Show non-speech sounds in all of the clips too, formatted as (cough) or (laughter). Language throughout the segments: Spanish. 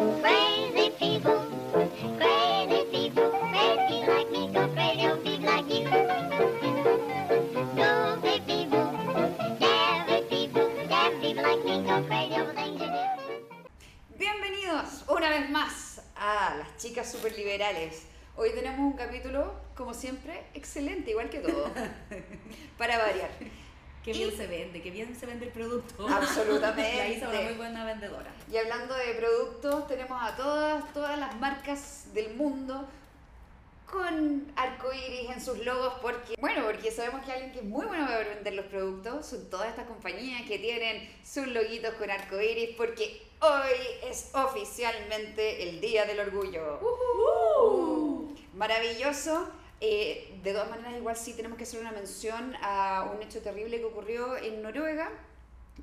Crazy people, crazy people, crazy like me, go crazy big like you. Goofy people, daffy people, daffy people like me, go crazy over things you do. Bienvenidos una vez más a las chicas superliberales. Hoy tenemos un capítulo, como siempre, excelente, igual que todo. (laughs) Para variar. Qué Y- bien se vende, qué bien se vende el producto. (laughs) Absolutamente. La Isa es una muy buena vendedora. Y hablando de productos, tenemos a todas, todas las marcas del mundo con arcoiris en sus logos porque, bueno, porque sabemos que alguien que es muy bueno para vender los productos son todas estas compañías que tienen sus loguitos con arcoiris porque hoy es oficialmente el Día del Orgullo. Maravilloso. Eh, de todas maneras, igual sí tenemos que hacer una mención a un hecho terrible que ocurrió en Noruega,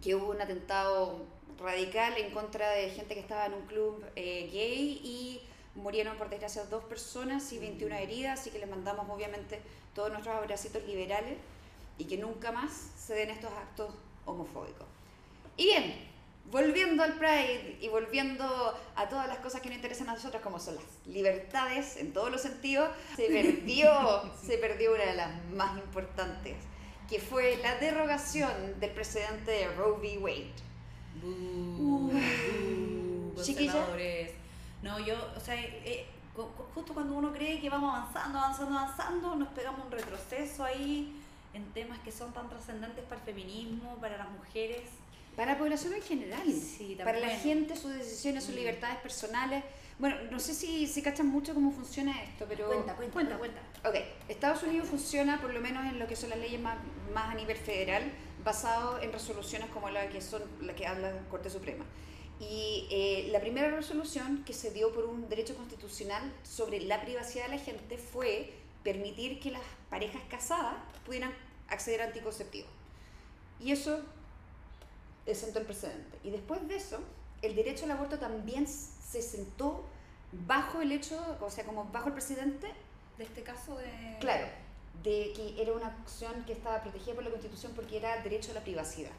que hubo un atentado radical en contra de gente que estaba en un club eh, gay y murieron por desgracia dos personas y 21 heridas, así que les mandamos obviamente todos nuestros abracitos liberales y que nunca más se den estos actos homofóbicos. Y bien, volviendo al Pride y volviendo a todas las cosas que nos interesan a nosotros, como son las libertades en todos los sentidos, se (laughs) perdió, se perdió una de las más importantes, que fue la derogación del precedente de Roe v. Wade. (laughs) Chiquilla. conservadores. No, yo, o sea, eh, justo cuando uno cree que vamos avanzando, avanzando, avanzando, nos pegamos un retroceso ahí en temas que son tan trascendentes para el feminismo, para las mujeres. Para la población en general, Sí, para la gente, sus decisiones, sus Mm. libertades personales. Bueno, no sé si, si cachan mucho cómo funciona esto, pero... Cuenta, cuenta, cuenta, cuenta. Ok, Estados Unidos funciona por lo menos en lo que son las leyes más, más a nivel federal, basado en resoluciones como la que son la que habla la Corte Suprema. Y eh, la primera resolución que se dio por un derecho constitucional sobre la privacidad de la gente fue permitir que las parejas casadas pudieran acceder a anticonceptivos. Y eso sentó el precedente. Y después de eso, el derecho al aborto también se sentó bajo el hecho, o sea, como bajo el precedente De este caso de... Claro, de que era una acción que estaba protegida por la Constitución porque era derecho a la privacidad.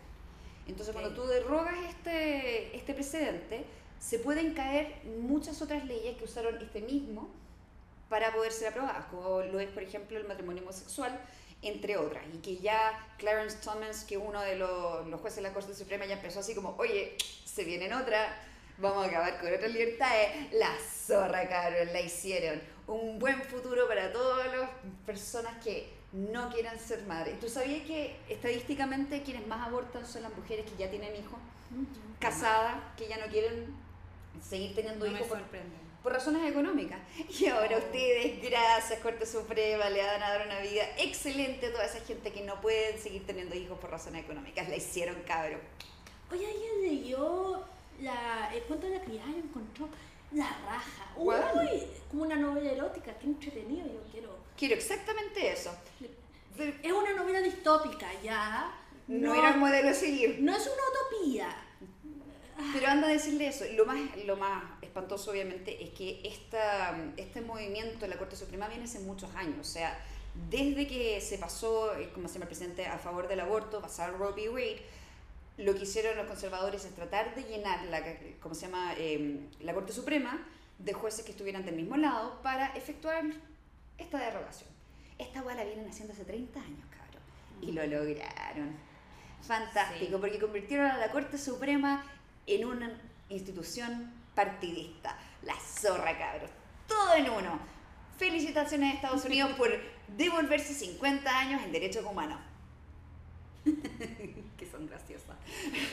Entonces, Ok. cuando tú derrogas este, este precedente, se pueden caer muchas otras leyes que usaron este mismo para poder ser aprobadas, como lo es, por ejemplo, el matrimonio homosexual, entre otras. Y que ya Clarence Thomas, que uno de los, los jueces de la Corte Suprema, ya empezó así como, oye, se vienen otra, vamos a acabar con otras libertades. La zorra, cabrón, la hicieron. Un buen futuro para todas las personas que no quieran ser madres. ¿Tú sabías que estadísticamente quienes más abortan son las mujeres que ya tienen hijos? Casadas, que ya no quieren seguir teniendo No me hijos por, sorprende. por razones económicas. (laughs) Y ahora Oh. ustedes, gracias Corte Suprema, le van a dar una vida excelente a toda esa gente que no pueden seguir teniendo hijos por razones económicas. La hicieron, cabrón. Oye, alguien leyó la, el cuento de la criada y encontró la raja. Uy, como una novela erótica, qué entretenido, yo quiero. Quiero exactamente eso. Es una novela distópica, ya. No, era un modelo a seguir. No es una utopía. Pero anda a decirle eso. Y Lo más, lo más espantoso, obviamente, es que esta, este movimiento de la Corte Suprema viene hace muchos años. O sea, desde que se pasó, eh, como se llama el presidente, a favor del aborto, basado en Roe v. Wade, lo que hicieron los conservadores es tratar de llenar la, como se llama, Eh, la Corte Suprema de jueces que estuvieran del mismo lado para efectuar esta derogación. Esta hueá la vienen haciendo hace 30 años, cabrón. Y lo lograron. Fantástico, Sí. porque convirtieron a la Corte Suprema en una institución partidista. La zorra, cabrón. Todo en uno. Felicitaciones a Estados Unidos por devolverse 50 años en derechos humanos. (laughs) que son graciosas.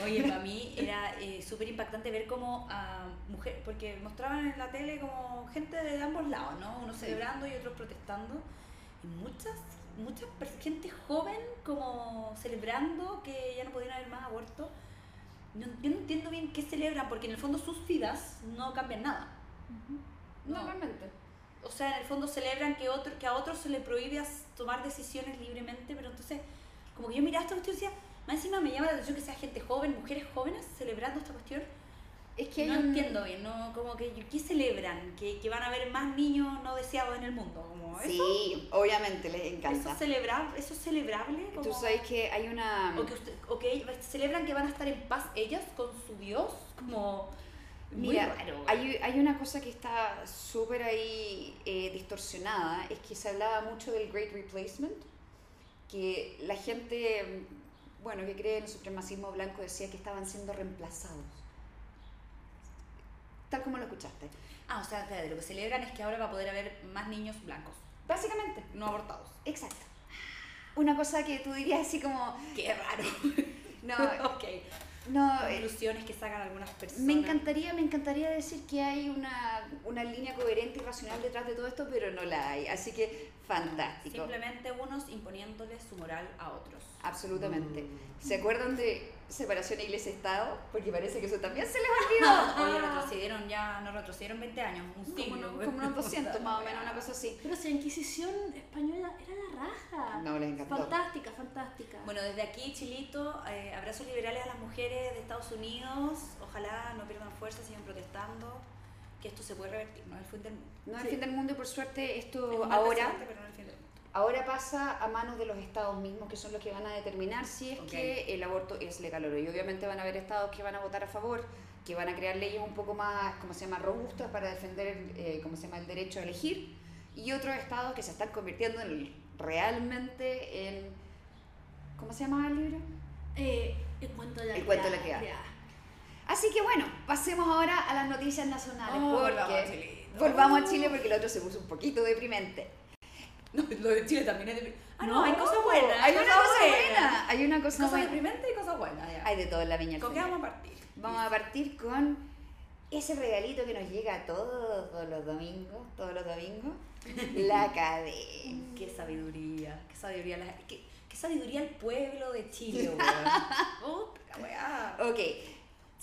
Oye, para mí era eh, súper impactante ver cómo a mujer, porque mostraban en la tele como gente de ambos lados, ¿no? Unos Sí. celebrando y otros protestando. Y muchas, pers- gente joven como celebrando que ya no podían haber más aborto. No, yo no entiendo bien qué celebran, porque en el fondo sus vidas no cambian nada. No. Normalmente. O sea, en el fondo celebran que, otro, que a otros se le prohíbe tomar decisiones libremente, pero entonces, como que yo miraba esta cuestión y decía, más encima me llama la atención que sea gente joven, mujeres jóvenes celebrando esta cuestión. Es que no un- entiendo bien, no, como que, ¿qué celebran? Que, que van a haber más niños no deseados en el mundo. Como eso, Sí, obviamente les eso, encanta. es eso es celebrable. Tú Como- sabes que hay una... o que, usted- o que celebran que van a estar en paz ellas con su Dios, como... Muy Mira, raro. hay, hay una cosa que está súper ahí eh, distorsionada, es que se hablaba mucho del Great Replacement, que la gente, bueno, que cree en el supremacismo blanco decía que estaban siendo reemplazados. Tal como lo escuchaste. Ah, o sea, espérate, lo que celebran es que ahora va a poder haber más niños blancos, Básicamente, no abortados. exacto. Una cosa que tú dirías así como, Qué raro. (laughs) no, (laughs) ok. no, eh, Conclusiones que sacan algunas personas. Me encantaría, me encantaría decir que hay una, una línea coherente y racional detrás de todo esto, pero no la hay. Así que fantástico. Simplemente unos imponiéndole su moral a otros. Absolutamente. ¿Se acuerdan de separación iglesia-estado? Porque parece que eso también se les (laughs) olvidó. Oye, retrocedieron ya, no retrocedieron 20 años, un como, siglo. como unos 200 más o menos, una cosa así. Pero si la Inquisición española era la raja. No, les encantó. Fantástica, fantástica. Bueno, desde aquí, Chilito, eh, abrazos liberales a las mujeres de Estados Unidos. Ojalá no pierdan fuerza, sigan protestando. Que esto se puede revertir, no es el fin del mundo. No es Sí. el fin del mundo y por suerte Es esto ahora, precedente, pero no es el fin del mundo. ahora pasa a manos de los estados mismos que son los que van a determinar si es que el aborto es legal o no. Y obviamente van a haber estados que van a votar a favor, que van a crear leyes un poco más, ¿cómo se llama?, robustas para defender, eh, ¿cómo se llama?, el derecho a elegir. Y otros estados que se están convirtiendo en- realmente en, ¿cómo se llama el libro? Eh, el cuento de la El cuento de la criada. Así que bueno, pasemos ahora a las noticias nacionales, Oh, volvamos a porque volvamos a Chile porque el otro se puso un poquito deprimente. No, lo de Chile también es de... Ah, no, No, hay cosas buenas. Hay una cosa buena, hay una cosa Cosas buena. deprimentes y cosas buenas. Ya. Hay de todo en la viña. ¿Con qué vamos a partir? Vamos a partir con ese regalito que nos llega todos los domingos, todos los domingos, (laughs) la academia. Qué sabiduría, qué sabiduría, la- qué, qué sabiduría el pueblo de Chile, weón. (laughs) Ok,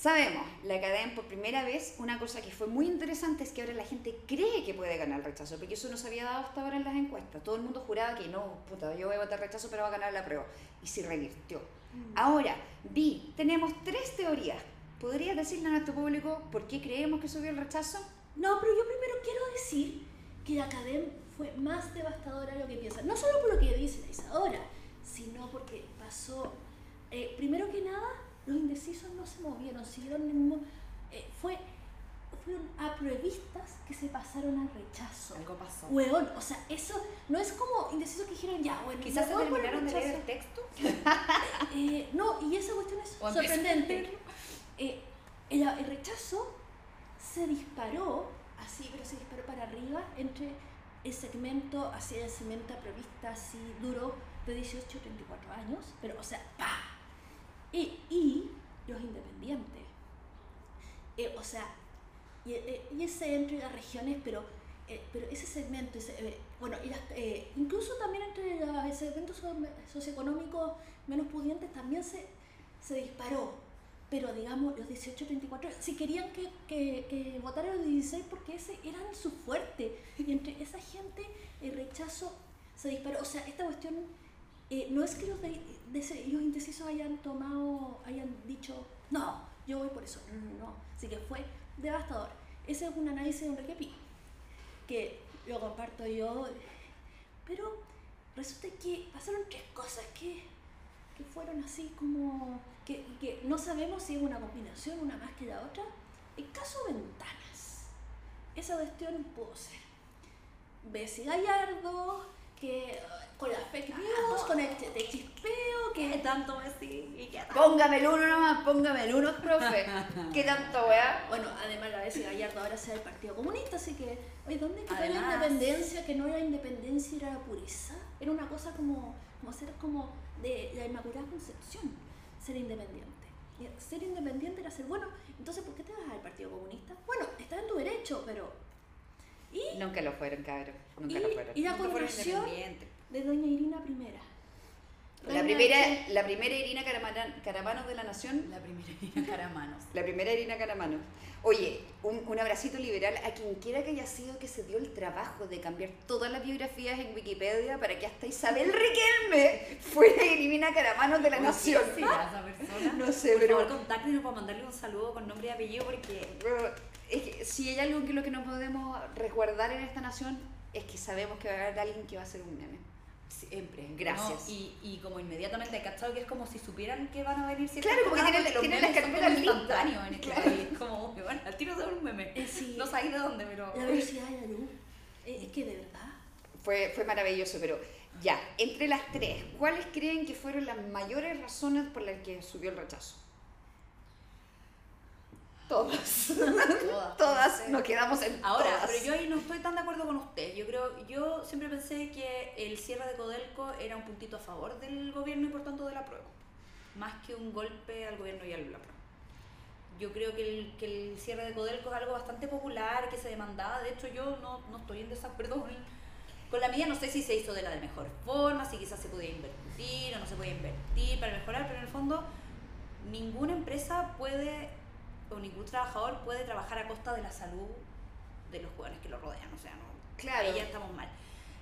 sabemos, la academia por primera vez, una cosa que fue muy interesante es que ahora la gente cree que puede ganar el rechazo, porque eso no se había dado hasta ahora en las encuestas. Todo el mundo juraba que no, puta, yo voy a votar rechazo, pero va a ganar la prueba. Y se revirtió. Ahora, Vi, tenemos tres teorías. ¿Podrías decirle a nuestro público por qué creemos que subió el rechazo? No, pero yo primero quiero decir que la academia fue más devastadora de lo que piensan. No solo por lo que dice la Isadora, sino porque pasó. eh, primero que nada, los indecisos no se movieron, siguieron en el eh, fue, fueron apruebistas que se pasaron al rechazo. Algo pasó. Hueón, o sea, eso no es como indecisos que dijeron ya, bueno, Quizás se terminaron de leer rechazo". el texto. (laughs) Eh, no, y esa cuestión es O sorprendente. Eh, el, el rechazo se disparó, así, pero se disparó para arriba entre el segmento hacia el segmento aprobista así duro de 18 a 34 años, pero o sea, ¡pa! Y, y los independientes. Eh, o sea, y, eh, y ese entre las regiones, pero, eh, pero ese segmento, ese, eh, bueno, y las, eh, incluso también entre los segmentos so- socioeconómicos menos pudientes también se, se disparó. Pero digamos, los 18-34, si querían que, que, que votaran los 16 porque ese eran su fuerte. Y entre esa gente el rechazo se disparó. O sea, esta cuestión eh, no es que los, de, indecisos hayan tomado, hayan dicho, no, yo voy por eso. No, no. Así que fue devastador. Ese es un análisis de Enrique Pi, que lo comparto yo. Pero resulta que pasaron tres cosas que, que fueron así como que, que no sabemos si es una combinación, una más que la otra. El caso Ventanas, esa cuestión pudo ser. Bessie Gallardo, que con las fake news, con el chispeo, ¿Qué que tanto Messi? ¿Y? Póngame el uno nomás, póngame el uno, profe. (laughs) ¿Qué tanto, weá? Bueno, además la Bessie Gallardo ahora sea del Partido Comunista, así que, oye, ¿dónde quedó la independencia? Que no era independencia, era la pureza. Era una cosa como, como ser como de la Inmaculada Concepción, ser independiente. Ser independiente era ser, bueno, entonces, ¿por qué te vas al Partido Comunista? Bueno, está en tu derecho, pero... Y, Nunca lo fueron, cabrón. Nunca y, lo fueron. y la Nunca fueron coronación independientes. De Doña Irina I. La primera, la primera Irina Caramanos de la Nación, La primera Irina Caramanos. la primera Irina Caramanos. Oye, un, un abracito liberal a quien quiera que haya sido que se dio el trabajo de cambiar todas las biografías en Wikipedia para que hasta Isabel Riquelme fuera Irina Caramanos de la Nación. ¿Quién será esa persona? No sé, Por pero- favor, contáctenos para mandarle un saludo con nombre y apellido porque Pero es que si hay algo que lo que nos podemos resguardar en esta nación es que sabemos que va a haber alguien que va a ser un meme. Siempre. ¿no? Gracias. Y, y como inmediatamente, ¿cachado? Que es como si supieran que van a venir Claro, como que tienen- tienen las carpetas listas. en este Claro. país. Como, bueno, al tiro se (laughs) sabéis de dónde, pero... La velocidad de la luz. Eh, Es que de verdad. Fue, fue maravilloso, pero ya, entre las tres, ¿cuáles creen que fueron las mayores razones por las que subió el rechazo? Todas. (laughs) Todas, nos quedamos en Ahora, todas. pero yo ahí no estoy tan de acuerdo con usted. Yo creo, yo siempre pensé que el cierre de Codelco era un puntito a favor del gobierno y por tanto de la prueba, más que un golpe al gobierno y al la prueba. Yo creo que el, que el cierre de Codelco es algo bastante popular, que se demandaba. De hecho, yo no, no estoy en desacuerdo (laughs) con, con la mía. No sé si se hizo de la de mejor forma, si quizás se podía invertir o no se podía invertir para mejorar, pero en el fondo ninguna empresa puede o ningún trabajador puede trabajar a costa de la salud de los jóvenes que lo rodean. O sea, no, Claro. ahí ya estamos mal.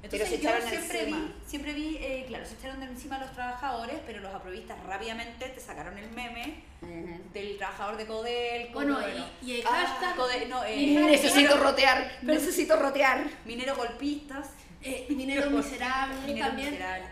Pero Entonces se yo echaron siempre encima. vi, siempre vi, eh, claro, se echaron de encima a los trabajadores, pero los aprovistas rápidamente te sacaron el meme del trabajador de Codelco. Bueno, y- y el hashtag- Code- no, eh, y Necesito rotear, necesito rotear. minero golpistas. Eh, minero (laughs) miserable Minero también. miserable.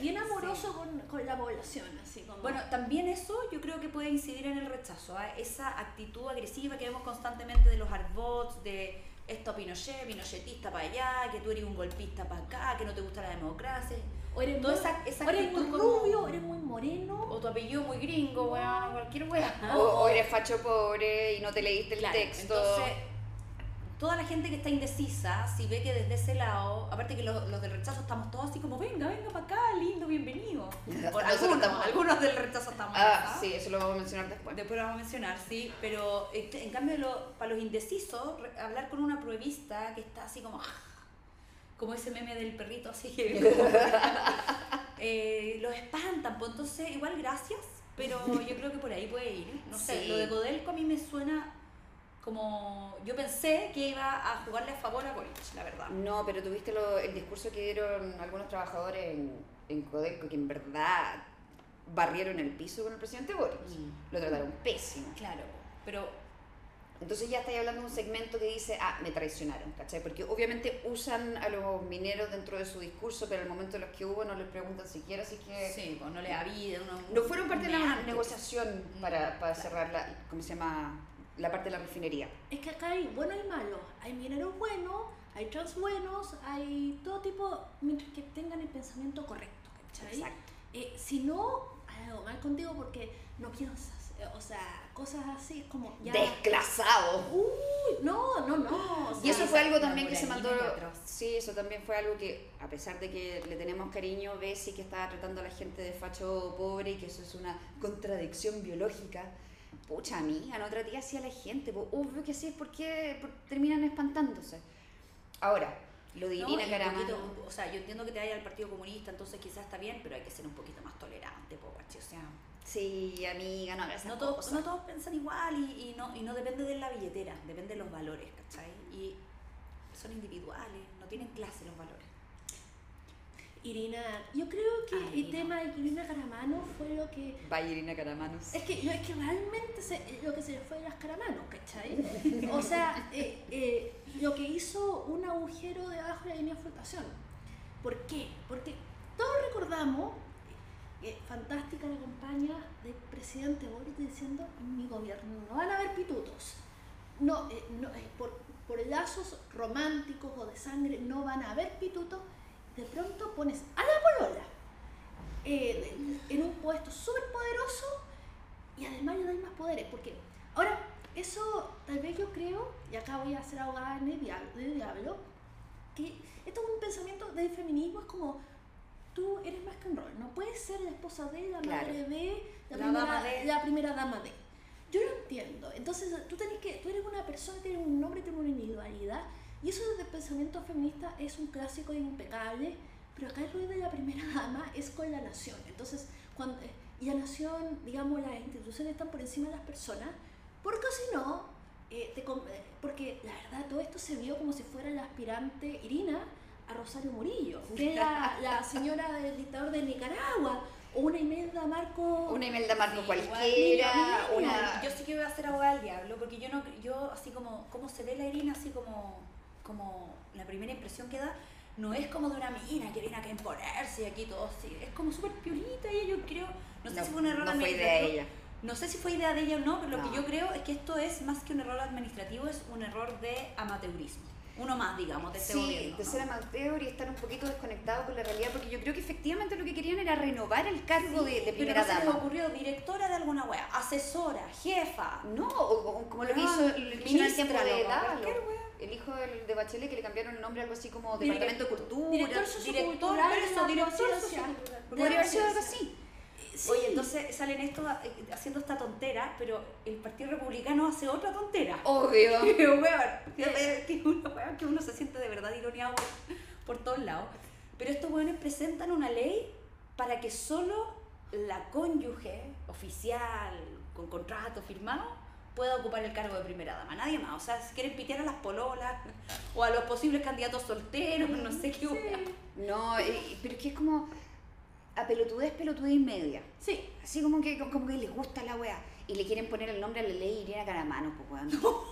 Bien amoroso con, con la población, así como. Bueno, también eso yo creo que puede incidir en el rechazo, ¿ah? esa actitud agresiva que vemos constantemente de los arbots, de esto Pinochet, Pinochetista para allá, que tú eres un golpista para acá, que no te gusta la democracia, o eres, toda muy, esa- esa o eres muy como- rubio, o eres muy moreno. o tu apellido muy gringo, weón, cualquier weá. O, o eres facho pobre y no te leíste el Claro, texto. Entonces, toda la gente que está indecisa, si ve que desde ese lado, aparte que los, los del rechazo estamos todos así como, venga, venga para acá, lindo, bienvenido. (laughs) Algunos, estamos- algunos del rechazo estamos Ah, acá. sí, eso lo vamos a mencionar después. Después lo vamos a mencionar, sí, pero este, en cambio lo- para los indecisos, hablar con una pruebista que está así como, como ese meme del perrito así que (laughs) eh, los espantan, pues entonces igual gracias, pero yo creo que por ahí puede ir. No sé, Sí. lo de Codelco a mí me suena como, yo pensé que iba a jugarle a favor a Boric, la verdad. No, pero tuviste lo- el discurso que dieron algunos trabajadores en, en Codelco que en verdad barrieron el piso con el presidente Boris. Mm. Lo trataron pésimo. Claro, pero Entonces ya estáis hablando de un segmento que dice, ah, me traicionaron, ¿cachai? Porque obviamente usan a los mineros dentro de su discurso, pero al momento de los que hubo no les preguntan siquiera, así que... sí, pues no le uno, No fueron parte de la negociación para, para cerrar la, ¿cómo se llama? La parte de la refinería. Es que acá hay bueno y malo. Hay mineros buenos, hay trans buenos, hay todo tipo, mientras que tengan el pensamiento correcto, ¿cachai? Exacto. Eh, si no, hay algo mal contigo porque no piensas. eh, o sea, cosas así como ya. Desclasado. Uy, no, no, no. o Y eso sea, fue algo también que se mandó. Sí, eso también fue algo que, a pesar de que le tenemos cariño, Bessie que estaba tratando a la gente de facho pobre y que eso es una contradicción biológica. Pucha, amiga, no traté así a la gente. pues, obvio que sí, es porque por- terminan espantándose. Ahora, lo de Irina o sea, yo entiendo que te vaya al Partido Comunista, entonces quizás está bien, pero hay que ser un poquito más tolerante, po, guachi, O sea, Sí, amiga, no no todos, no todos piensan igual y, y no, y no depende de la billetera, depende de los valores, ¿cachai? Y son individuales, no tienen clase los valores. Irina, yo creo que Ah, el tema de Irina Caramano fue lo que Vaya Irina Caramanos. Es que, no, es que realmente se- lo que se le fue de las caramanos, ¿cachai? O sea, eh, eh, lo que hizo un agujero debajo de la línea de flotación. ¿Por qué? Porque todos recordamos, eh, fantástica la campaña del presidente Boris diciendo, en mi gobierno no van a haber pitutos. No, eh, no, eh, por, por lazos románticos o de sangre no van a haber pitutos. De pronto pones a la polola eh, en un puesto súper poderoso y además le dais más poderes. Porque ahora, eso tal vez yo creo, y acá voy a ser abogada en el diablo, que esto es un pensamiento del feminismo, es como tú eres más que un rol, no puedes ser la esposa de, la Claro. madre de, la, La primera, dama de. la primera dama de. Yo lo entiendo. Entonces, tú, tenés que, tú eres una persona, tienes un nombre, tienes una individualidad. Y eso desde el pensamiento feminista es un clásico e impecable. Pero acá el rol de la primera dama es con la nación. Entonces, cuando, eh, y la nación, digamos, las instituciones están por encima de las personas. Porque si no, eh, te eh, porque la verdad todo esto se vio como si fuera la aspirante Irina a Rosario Murillo, que era la señora del dictador de Nicaragua, o una Imelda Marco. Una Imelda Marco Sí, cualquiera, una... Yo sí que voy a ser abogada del diablo, porque yo no, yo así como, como se ve la Irina, así como, como la primera impresión que da, no es como de una mina que viene acá a imponerse y aquí todo así, es como súper piolita y yo creo, no sé No, si fue un error no fue administrativo. idea de ella. No sé si fue idea de ella o no, pero lo que yo creo es que esto es más que un error administrativo, es un error de amateurismo. Uno más, digamos, de este Sí, gobierno. de ser amateur y estar un poquito desconectado con la realidad, porque yo creo que efectivamente lo que querían era renovar el cargo de, de Pero primera no se les ocurrió directora de alguna wea, asesora, jefa. No, o, o como lo que Weón, hizo el ministra, tiempo de wea. El hijo del- de Bachelet que le cambiaron el nombre algo así como Departamento de Cultura. director Director, sociocultural director. De Podría haber sido algo así. Sí. Oye, entonces salen esto eh, haciendo esta tontera, pero el Partido Republicano hace otra tontera. Obvio. (laughs) Que, weón, que, uno se siente de verdad ironeado por, por todos lados. Pero estos weones presentan una ley para que solo la cónyuge oficial, con contrato firmado, pueda ocupar el cargo de primera dama. Nadie más. O sea, si quieren pitear a las pololas o a los posibles candidatos solteros, no sé qué weá. No, eh, pero es que es como a pelotudez, pelotudez y media. Sí. Así como que, como que les gusta la wea. Y le quieren poner el nombre a la ley Irina Caramano, pues weón. (laughs)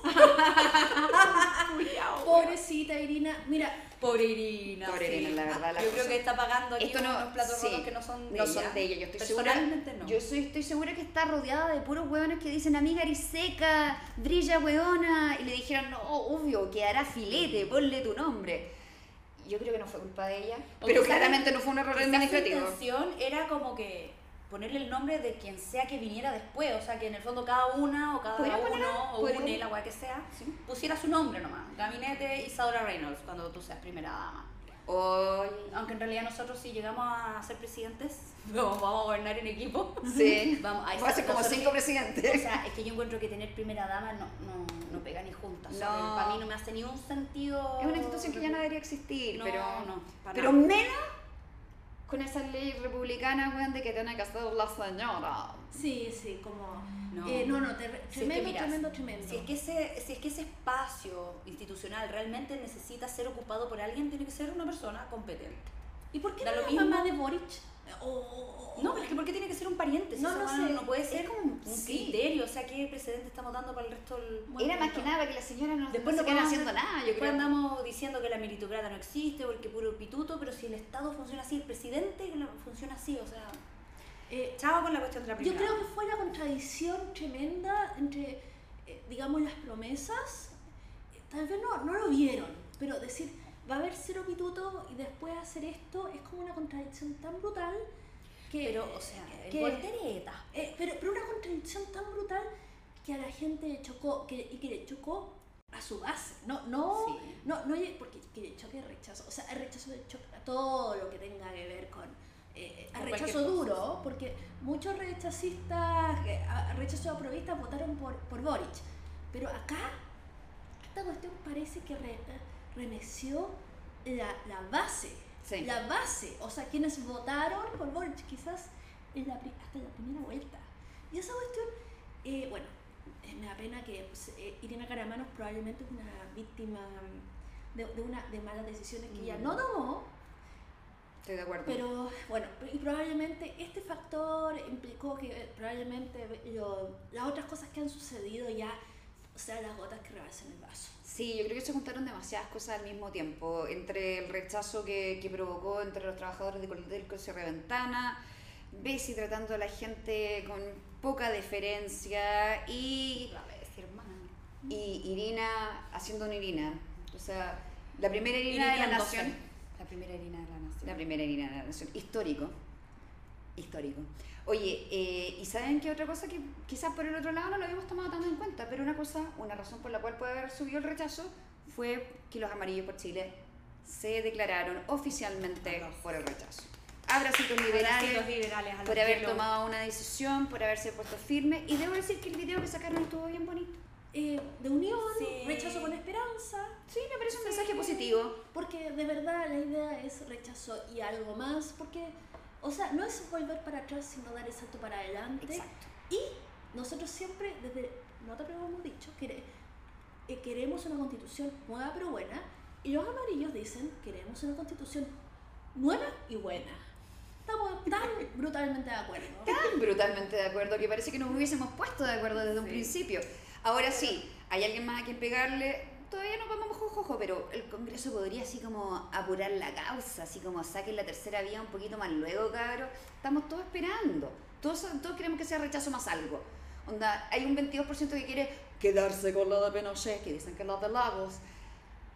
Pobrecita Irina. Mira, Pobre Irina. Pobre sí. Irina, la verdad, la Yo creo que está pagando aquí Esto no, unos platos sí, rotos que no son de no ella. son de ella. Yo estoy segura. Personalmente no. Yo soy, estoy segura que está rodeada de puros hueones que dicen, amiga, eres seca, brilla hueona. Y le dijeron, no, obvio, quedará filete, ponle tu nombre. Yo creo que no fue culpa de ella. O pero claramente no fue un error administrativo. intención era como que ponerle el nombre de quien sea que viniera después, o sea que en el fondo cada una o cada uno poner- o une, la weá que sea, Sí. pusiera su nombre nomás. Gabinete Isadora Reynolds cuando tú seas primera dama. Oy, Aunque en realidad nosotros si llegamos a ser presidentes, (laughs) vamos, vamos a gobernar en equipo. sí. (laughs) Vamos, Fue hace como cinco O presidentes. sea, es que yo encuentro que tener primera dama no, no, no pega ni juntas. No. Para mí no me hace ni un sentido. Es una institución que ya no debería existir, No, pero, no, pero nada. menos con esa ley republicana, weón, de que tiene que ser la señora. sí, sí, como. No. Eh, no, no, ter- Si es que, tremendo, tremendo, tremendo. Si es, que ese, si es que ese espacio institucional realmente necesita ser ocupado por alguien, tiene que ser una persona competente. ¿Y por qué no la mismo. mamá de Boric? O- o- o- No, pero es que ¿por qué tiene que ser un pariente? No, no sé. no puede ser Es como- un sí. criterio. O sea, ¿qué precedente estamos dando para el resto del Bueno, Era más que nada para que la señora no, Después no no se podemos haciendo nada, yo Después creo. andamos diciendo que la meritocrata no existe porque puro pituto, pero si el Estado funciona así, el presidente funciona así, o sea, Eh, chao con la cuestión de la Yo creo que fue una contradicción tremenda entre, eh, digamos, las promesas. Tal vez no, no lo vieron, pero decir, va a haber cero pituto y después hacer esto es como una contradicción tan brutal que... Pero, o sea, que- voltereta. eh, pero, pero una contradicción tan brutal que a la gente le chocó, que, y que le chocó a su base. No, no, Sí. no, no, porque que le choque el rechazo. O sea, el rechazo le choca a todo lo que tenga que ver con eh, a rechazo cualquier cosa, duro, porque muchos rechazistas, eh, a- rechazo aprovistas votaron por, por Boric. Pero acá, esta cuestión parece que re- remeció la, la base. Sí. La base, o sea, quienes votaron por Boric, quizás en la, hasta la primera vuelta. Y esa cuestión, eh, bueno, me da pena que pues, eh, Irina Caramanos probablemente es una víctima de, de una, de malas decisiones que ella no tomó, Estoy de acuerdo. pero bueno, y probablemente este factor implicó que probablemente lo- las otras cosas que han sucedido ya sean las gotas que rebalsen el vaso. Sí, yo creo que se juntaron demasiadas cosas al mismo tiempo. Entre el rechazo que, que provocó entre los trabajadores de Coldelco y Cierre Ventana, Bessie tratando a la gente con poca deferencia y, A ver, si hermana. y Irina haciendo una Irina. O sea, la primera Irina de la Irina nación. La primera Irina de la nación. La primera Irina de la nación. Histórico. Histórico. Oye, eh, ¿y saben qué otra cosa que quizás por el otro lado no lo habíamos tomado tanto en cuenta? Pero una cosa, una razón por la cual puede haber subido el rechazo fue que los amarillos por Chile se declararon oficialmente por el rechazo. Abracitos liberales liberales por haber tomado una decisión, por haberse puesto firme. Y debo decir que el video que sacaron estuvo bien bonito. Eh, de unión, Sí. rechazo con esperanza, Sí, me parece un mensaje positivo. porque de verdad la idea es rechazo y algo más, porque, o sea, no es volver para atrás, sino dar el salto para adelante. Exacto. Y nosotros siempre, desde Nota Pero hemos dicho que eh, queremos una constitución nueva pero buena, y los amarillos dicen queremos una constitución nueva y buena. Estamos tan (laughs) brutalmente de acuerdo. tan brutalmente de acuerdo que parece que nos hubiésemos puesto de acuerdo desde un principio. Ahora sí, hay alguien más a quien pegarle. Todavía no vamos jojojo, pero el Congreso podría así como apurar la causa, así como saquen la tercera vía un poquito más luego, cabros. Estamos todos esperando. Todos, todos queremos que sea rechazo más algo. Onda, hay un 22% que quiere quedarse con la de Pinochet, que dicen que es la de Lagos,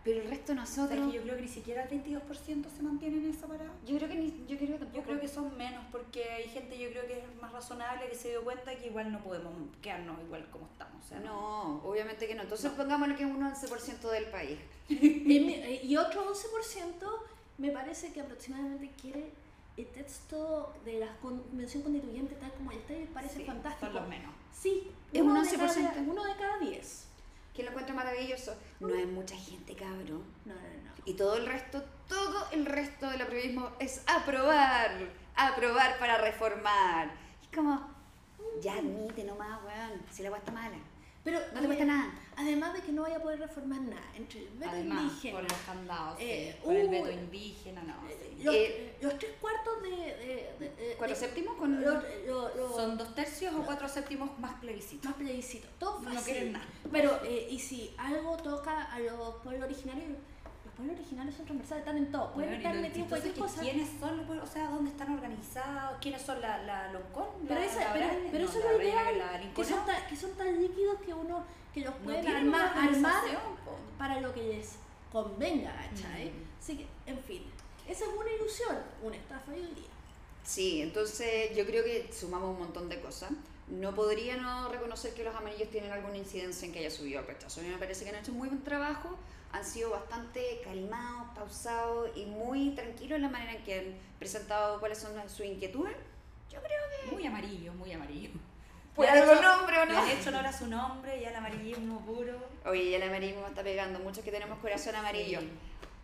pero el resto de O sea, nosotros... que yo creo que ni siquiera el 22% se mantiene en esa parada. Yo creo que ni, yo creo que tampoco. Yo creo que son menos porque hay gente, yo creo que es más razonable, que se dio cuenta que igual no podemos quedarnos igual como estamos. O sea, No, obviamente que no. Entonces pongámosle que es un 11% del país. (laughs) Y y otro 11% me parece que aproximadamente quiere el texto de la convención constituyente tal como está y me parece Sí, fantástico. Son los menos. Sí, Es uno un de cada- 11%. uno de cada 10. Que lo encuentra maravilloso. No es mucha gente, cabrón. No, no, no. Y todo el resto, todo el resto del aprobismo es aprobar, aprobar para reformar. Es como, ya admite nomás, weón, si la weá está mala. Pero No te cuesta eh, nada. Además de que no vaya a poder reformar nada, entre el veto Además, indígena, por los candados, Eh, sí, por el uh, veto indígena, no. sí. los, Eh, los tres cuartos de... de, de- de- ¿Cuatro séptimos con los- los- Son dos tercios o cuatro séptimos más plebiscitos. más plebiscitos, todo No fácil. quieren nada. Pero, eh, y si algo toca a los pueblos originarios, los pueblos originarios son transversales, están en todo. Pueden estar metidos en cualquier cosa. ¿Quiénes son los pueblos? O sea, ¿dónde están organizados? ¿Quiénes son la, la Loncón? Pero, la, esa- la pero, pero No, eso la es lo ideal, que son, no. tan, que son tan líquidos que uno que los No pueden una armar, armar para lo que les convenga, ¿cachai? Mm. Así que, en fin, esa es una ilusión, una estafa hoy día. Sí, entonces yo creo que sumamos un montón de cosas. No podría no reconocer que los amarillos tienen alguna incidencia en que haya subido el rechazo. A mí me parece que han hecho un muy buen trabajo, han sido bastante calmados, pausados y muy tranquilos en la manera en que han presentado cuáles son sus inquietudes. Yo creo Muy amarillo, muy amarillo. ¿Por algo nombre o no? Han hecho honor a su nombre y al amarillismo puro. que... Oye, ya el amarillismo está pegando, muchos que tenemos corazón amarillo. Sí.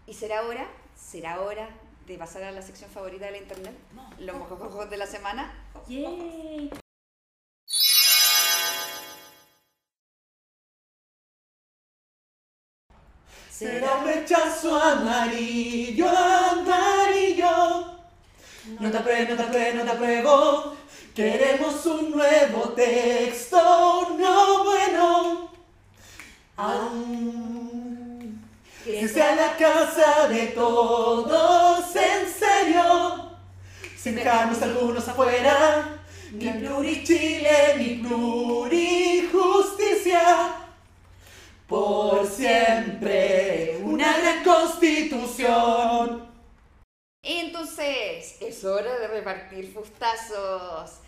¿Y será hora? ¿Será hora de pasar a la sección favorita de la internet? No. Los mojojojos de la semana. ¡Yay! Será un rechazo amarillo, amarillo. No te apruebo, no te apruebo, no te apruebo. Queremos un nuevo texto, no bueno. Aún que sea la casa de todos en serio. Sin dejarnos algunos afuera. Ni plurichile, ni plurijusticia. Por siempre constitución. Entonces, es hora de repartir fustazos.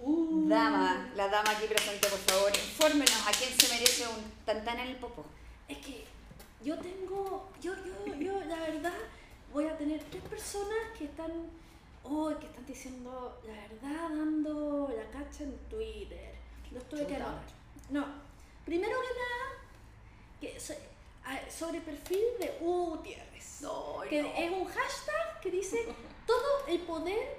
Uh. Dama, la dama aquí presente, por favor, infórmenos a quién se merece un tantán en el popo. Es que yo tengo, yo, yo, yo, la verdad, voy a tener tres personas que están, hoy que están diciendo la verdad, dando la cacha en Twitter. Los tuve que Chuta. anotar. No, primero que nada, que sobre el perfil de Hugo Gutiérrez. que es un hashtag que dice todo el poder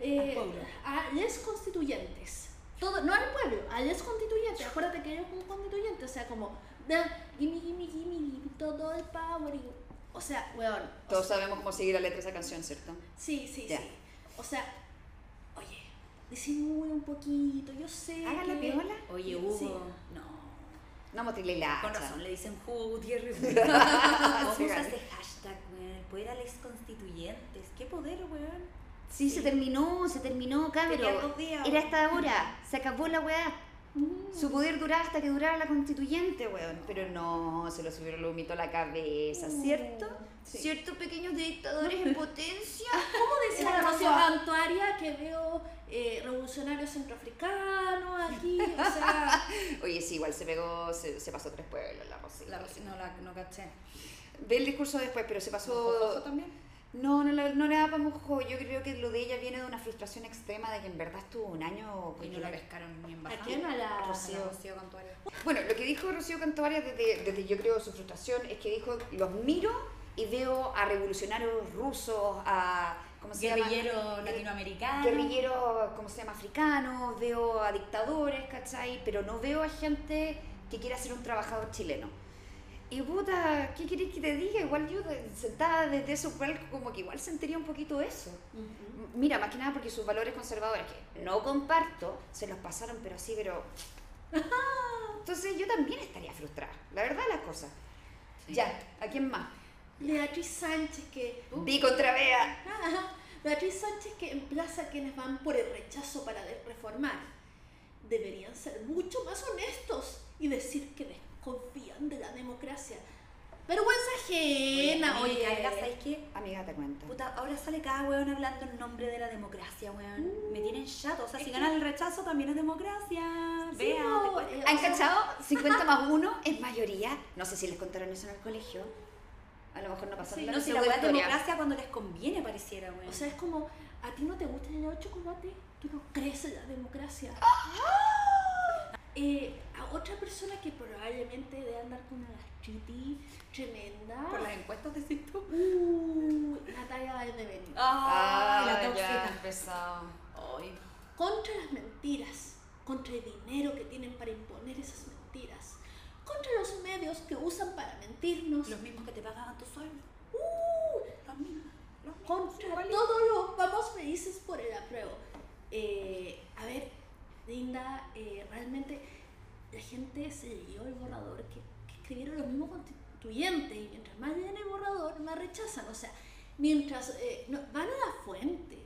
eh, a les constituyentes. Todo, no al pueblo, a les constituyentes. Acuérdate que ellos son constituyentes, o sea, como, gimme, gimme, gimme, gimme, todo el power. y- o sea, weón. o Todos sea, sabemos cómo seguir la letra de esa canción, ¿cierto? Sí, sí, sí. O sea, oye, disimula un poquito, yo sé. Hagan la que- piola. Oye, Hugo, Sí. no. No mostrarle la Con razón le dicen. (laughs) Sí, ¿Cómo usa gane. ese hashtag, weón? El poder a los constituyentes. ¿Qué poder, weón? Sí, se terminó, se terminó, cabrón. Era hasta ahora, se acabó la weá. Mm. Su poder duraba hasta que durara la constituyente, weón. Pero no, se lo subieron lo humito a la cabeza, ¿cierto? Sí. ¿Cierto, pequeños dictadores en (laughs) potencia? ¿Cómo decía Una la Rocío cosa- Antuaria que veo eh, revolucionarios centroafricanos aquí? O sea, (laughs) Oye, sí, igual se pegó, se, se pasó tres pueblos la Rosy. La no la no caché. Ve el discurso después, pero se pasó... ¿Jojojo también? No, no, no le da para mojo. Yo creo que lo de ella viene de una frustración extrema de que en verdad estuvo un año... Y no la pescaron ni en ¿a quién? A la Rocío. Rocío Cantuario. Bueno, lo que dijo Rocío Cantoria desde, desde yo creo su frustración es que dijo, los miro y veo a revolucionarios rusos, a... ¿Cómo se llama? Guerrillero latinoamericano. guerrilleros, ¿cómo se llama? Africanos, veo a dictadores, ¿cachai? Pero no veo a gente que quiera ser un trabajador chileno. Y puta, ¿qué querés que te diga? Igual yo sentada desde eso, como que igual sentiría un poquito eso. Ujú. M- Mira, más que nada porque sus valores conservadores, que no comparto, se los pasaron, pero así, pero... (laughs) Entonces yo también estaría frustrada, la verdad las cosas. Sí. Ya, ¿a quién más? Beatriz Sánchez que... Vi contra Bea. Ajá. Beatriz Sánchez que emplaza a quienes van por el rechazo para reformar. deberían ser mucho más honestos y decir que desconfían de la democracia. Vergüenza ajena, Oye, oye. amiga, ¿sabes qué? Amiga, te cuento. Puta, ahora sale cada weón hablando en nombre de la democracia, weón. Me tienen chato. O sea, si que- ganan el rechazo también es democracia. Sí, no, cuento. eh, ¿Han cachado? 50 más 1 es mayoría. No sé si les contaron eso en el colegio. A lo mejor no pasaron Sí, la no, si la democracia cuando les conviene, pareciera, weón. O sea, es como, ¿a ti no te gusta el helado de chocolate? Tú no crees en la democracia. Eh, a otra persona que probablemente debe andar con una gastritis tremenda. por las encuestas decís tú. Uh, Natalia Valdebenito. Ah, la ya, tóxica. empezado. Ay, Contra las mentiras, contra el dinero que tienen para imponer esas mentiras, medios que usan para mentirnos, los mismos que te pagaban tu sueldo. uh, Los mismos. Los mismos. contra igualito. todos los vamos felices por el apruebo. Eh, a ver, Linda, eh, realmente la gente se leyó el borrador que, que escribieron los mismos constituyentes y mientras más leen el borrador, más rechazan. O sea, mientras eh, no, van a la fuente.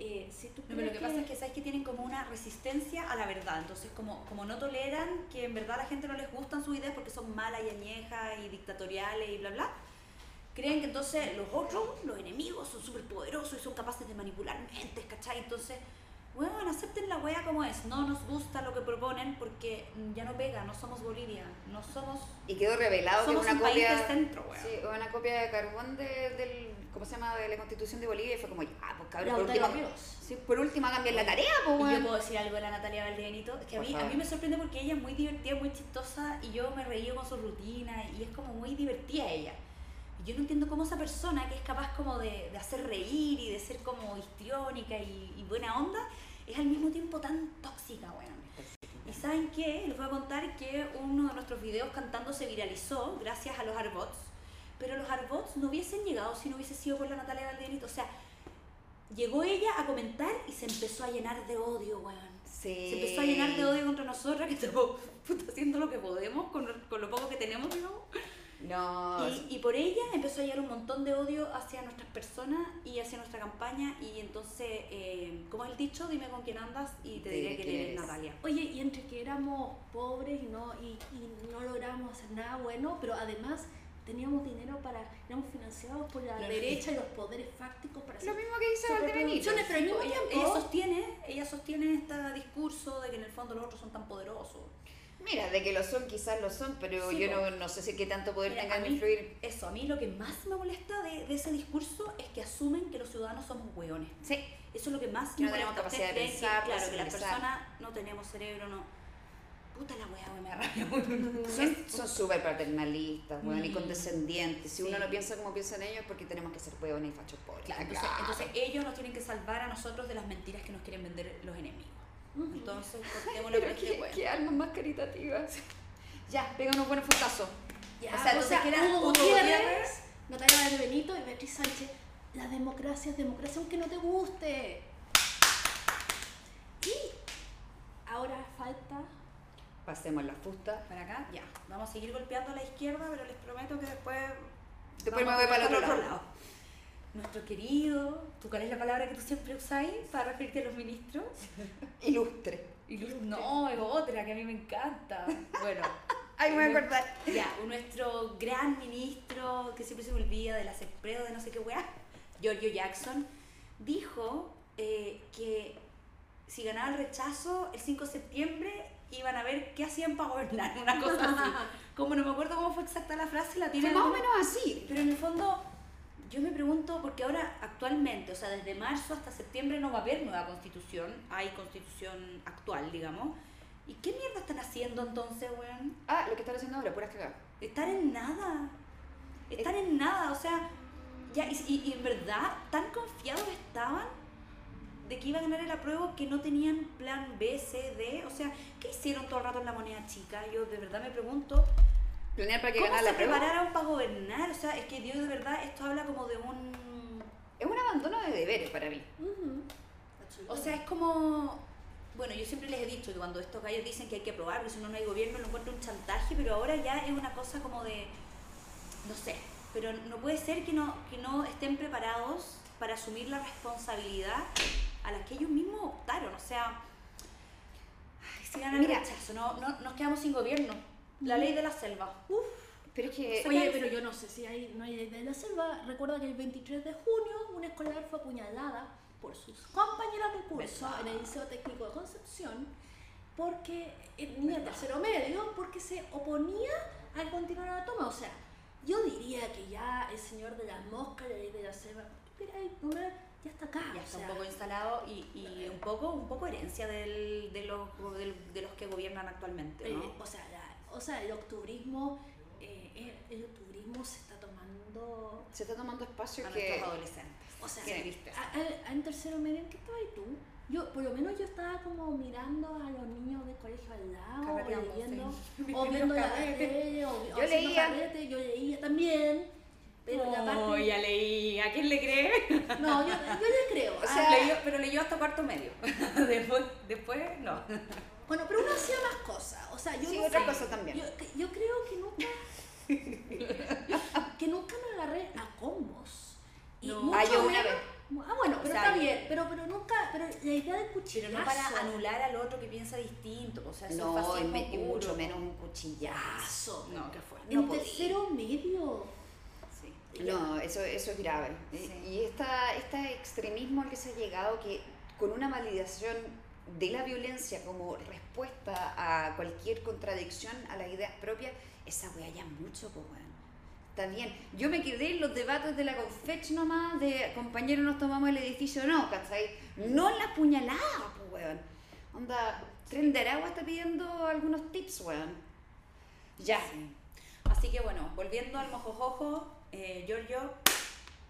Eh, si tú No, pero lo que pasa es que sabes que tienen como una resistencia a la verdad, entonces como, como no toleran que en verdad a la gente no les gustan sus ideas porque son malas y añejas y dictatoriales y bla bla, creen que entonces los otros, los enemigos, son súper poderosos y son capaces de manipular mentes, ¿cachai? Entonces, bueno, acepten la wea como es, no nos gusta lo que proponen porque ya no pega, no somos Bolivia, no somos... Y quedó revelado Somos que un una país copia. del centro, weón. Sí, una copia de carbón de, del. ¿Cómo se llama? De la constitución de Bolivia. Y fue como, ah, pues cabrón, por último. Sí, por último cambiar la tarea, pues, Y yo weón. puedo decir algo de la Natalia Valdebenito, es que a mí, a mí me sorprende porque ella es muy divertida, muy chistosa y yo me reí con su rutina y es como muy divertida ella. Y yo no entiendo cómo esa persona que es capaz como de, de hacer reír y de ser como histriónica y, y buena onda, es al mismo tiempo tan tóxica, weón. Y saben qué, les voy a contar que uno de nuestros videos cantando se viralizó gracias a los Arbots, pero los Arbots no hubiesen llegado si no hubiese sido por la Natalia Valdebenito, o sea, llegó ella a comentar y se empezó a llenar de odio, weón. Sí. Se empezó a llenar de odio contra nosotras, que estamos puta, haciendo lo que podemos con, con lo poco que tenemos, digamos. No. Y, y por ella empezó a llegar un montón de odio hacia nuestras personas y hacia nuestra campaña. Y entonces, eh, como es el dicho, dime con quién andas y te diré quién eres. Natalia. Oye, y entre que éramos pobres y no, y, y no lográbamos hacer nada bueno, pero además teníamos dinero para, éramos financiados por la Lo derecha y los poderes fácticos para Lo hacer mismo que dice Valdebenito. pero al mismo ella, tiempo... ella sostiene, ella sostiene este discurso de que en el fondo los otros son tan poderosos. Mira, de que lo son, quizás lo son, pero Sí, yo no, no sé si qué tanto poder Mira, tengan mí- influir. Eso, a mí lo que más me molesta de, de ese discurso es que asumen que los ciudadanos somos hueones. Sí. Eso es lo que más Que me no tenemos capacidad de pensar, que, claro, que las personas no tenemos cerebro, no. Puta la wey, me rabia. (laughs) Son súper paternalistas, weón, y Mm. condescendientes. Si Sí. uno no piensa como piensan ellos, es porque tenemos que ser hueones y fachos pobres. Claro, entonces, Claro. entonces ellos nos tienen que salvar a nosotros de las mentiras que nos quieren vender los enemigos. Entonces, cortémoslo con este qué, wea. qué almas más caritativas. Ya, pega unos buenos futazos. Ya, O sea, entonces que era Hugo Gutiérrez. Natalia Benito y Beatriz Sánchez. La democracia es democracia aunque no te guste. Y ahora falta... Pasemos la fusta. Para acá, ya. Vamos a seguir golpeando a la izquierda, pero les prometo que después. Después me voy para el otro lado. Nuestro querido, ¿tú cuál es la palabra que tú siempre usáis para referirte a los ministros? (laughs) Ilustre. Ilus- No, es otra que a mí me encanta. Bueno, (laughs) Ay, me voy a acordar. ya, nuestro gran ministro, que siempre se me olvida de las empresas de no sé qué weá, Giorgio Jackson, dijo eh, que si ganaba el rechazo el 5 de septiembre iban a ver qué hacían para gobernar, una cosa así. (laughs) Como no me acuerdo cómo fue exacta la frase, la Fue tiene más o menos así. pero en el fondo, yo me pregunto, porque ahora actualmente, o sea, desde marzo hasta septiembre no va a haber nueva constitución, hay constitución actual, digamos. ¿Y qué mierda están haciendo entonces, weón? Ah, lo que están haciendo ahora, puras cagadas. Estar en nada. Estar en nada, o sea, ya, y, y- y en verdad, tan confiados estaban de que iba a ganar el apruebo que no tenían plan B, C, D. O sea, ¿qué hicieron todo el rato en la moneda chica? Yo de verdad me pregunto, Planear para que ¿Cómo ganara se la prueba. prepararon para gobernar? O sea, es que Dios de verdad, esto habla como de un... Es un abandono de deberes para mí. O sea, es como... Bueno, yo siempre les he dicho que cuando estos gallos dicen que hay que aprobar, porque si no, no hay gobierno, lo encuentro un chantaje, pero ahora ya es una cosa como de... No sé, pero no puede ser que no, que no estén preparados para asumir la responsabilidad a la que ellos mismos optaron. O sea, ay, Si gana el Mira. rechazo, no, no, nos quedamos sin gobierno. La ley de la selva. Pero es que... Oye, pero yo no sé si hay, no hay ley de la selva. Recuerda que el 23 de junio una escolar fue apuñalada por sus compañeras de curso en el Liceo Técnico de Concepción porque el niño de tercero medio porque se oponía a continuar la toma. O sea, yo diría que ya el señor de las moscas, la ley de la selva, mira, ya está acá. Ya o está sea, un poco instalado y, y un poco un poco herencia del, de, los, de los que gobiernan actualmente, ¿no? Eh, o, sea, la- o sea, el octubrismo, eh, el, el octubrismo se está tomando... Se está tomando espacio a que... nuestros adolescentes. O sea, a- a- en tercero medio, ¿en qué estabas tú? Yo, por lo menos yo estaba como mirando a los niños del colegio al lado, o leyendo, sí. O viendo la tele, o, o Yo haciendo leía. carrete, yo leía también, pero la Oh, parte... ya leí. ¿A quién le cree? No, yo, yo le creo. O ah, sea, Leyó- pero leyó hasta cuarto medio. Después, después, no. (laughs) bueno, pero uno hacía más cosas, o sea, yo Sí, no otra sé, cosa también. Yo, yo creo que nunca, que nunca me agarré a combos. Y No. mucho Ah, yo una menos- vez. Ah, bueno, pero O sea, está bien, pero, pero nunca, pero la idea del Pero cuchillazo. no para anular al otro que piensa distinto. O sea, eso es No, fascismo y, me- mucho menos un cuchillazo. No, que fue. En no podía. tercero medio. Sí. No, eso, eso es grave. Y- Sí. Y esta, este extremismo al que se ha llegado, que con una validación de la violencia como respuesta a cualquier contradicción a las ideas propias, esa wea ya mucho, pues weón. Está bien. Yo me quedé en los debates de la Confech nomás, de compañeros nos tomamos el edificio no, ¿cachai? No en la puñalada, pues weón. Onda, Tren de Aragua está pidiendo algunos tips, weón. Ya, Sí. Así que bueno, volviendo al mojojojo, eh, Giorgio,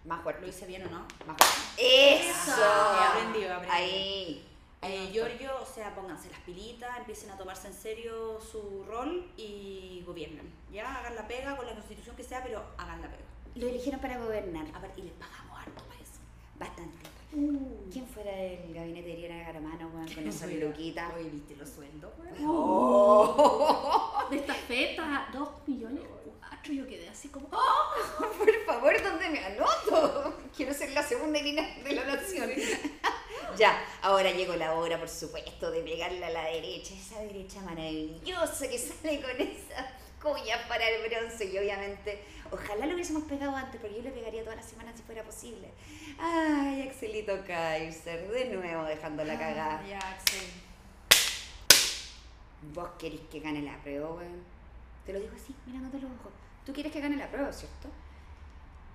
más fuerte. ¿lo hice bien o no? Más fuerte. ¡Eso! He aprendido, he aprendido. Ahí. Eh, Giorgio, o sea, pónganse las pilitas, empiecen a tomarse en serio su rol y gobiernen. Ya, hagan la pega con la constitución que sea, pero hagan la pega. Lo eligieron para gobernar. A ver, y les pagamos harto para eso. Bastante. Uh. ¿Quién fuera el gabinete de Iriana Garamano, weón, con esa peluquita? Oye, ¿viste los sueldos? Oh, (laughs) De esta feta, dos millones Yo quedé así como. ¡Oh! (laughs) por favor, ¿dónde me anoto? (laughs) Quiero ser la segunda Irina de la nación. (laughs) ya, ahora llegó la hora, por supuesto, de pegarle a la derecha. Esa derecha maravillosa que sale con esas collas para el bronce. Y obviamente, ojalá lo hubiésemos pegado antes, porque yo le pegaría todas las semanas si fuera posible. Ay, Axelito Kaiser, de nuevo dejando la cagada. Ya, Axel. Vos querés que gane la prueba, weón. Te lo digo así, mirándote los ojos. Tú quieres que gane la prueba, ¿cierto?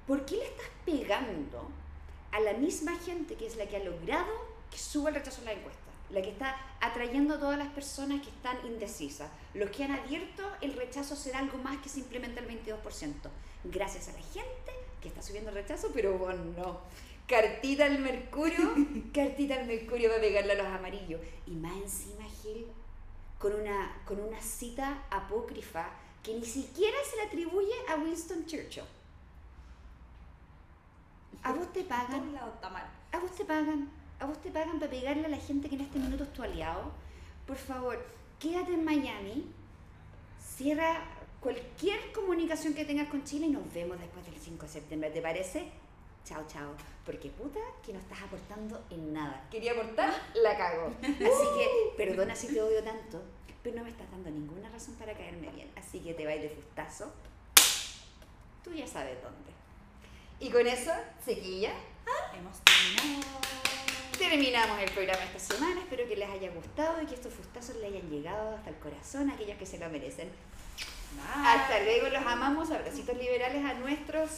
¿Por qué le estás pegando a la misma gente que es la que ha logrado que suba el rechazo en la encuesta? La que está atrayendo a todas las personas que están indecisas. Los que han abierto el rechazo será algo más que simplemente el 22%. Gracias a la gente que está subiendo el rechazo, pero vos no. Cartita al mercurio, (laughs) cartita al mercurio va a pegarle a los amarillos. Y más encima, Gil, con una, con una cita apócrifa que ni siquiera se le atribuye a Winston Churchill. ¿A vos te pagan? ¿A vos te pagan? ¿A vos te pagan para pegarle a la gente que en este minuto es tu aliado? Por favor, quédate en Miami, cierra cualquier comunicación que tengas con Chile y nos vemos después del 5 de septiembre, ¿te parece? Chao, chao. Porque puta que no estás aportando en nada. Quería aportar, la cago. (laughs) Así que, perdona si te odio tanto, pero no me estás dando ninguna razón para caerme bien. Así que te vais de fustazo. Tú ya sabes dónde. Y con eso, chiquilla, Hemos terminado. Terminamos el programa esta semana, espero que les haya gustado y que estos fustazos le hayan llegado hasta el corazón a aquellos que se lo merecen. Bye. Hasta luego, los amamos, abracitos liberales a nuestros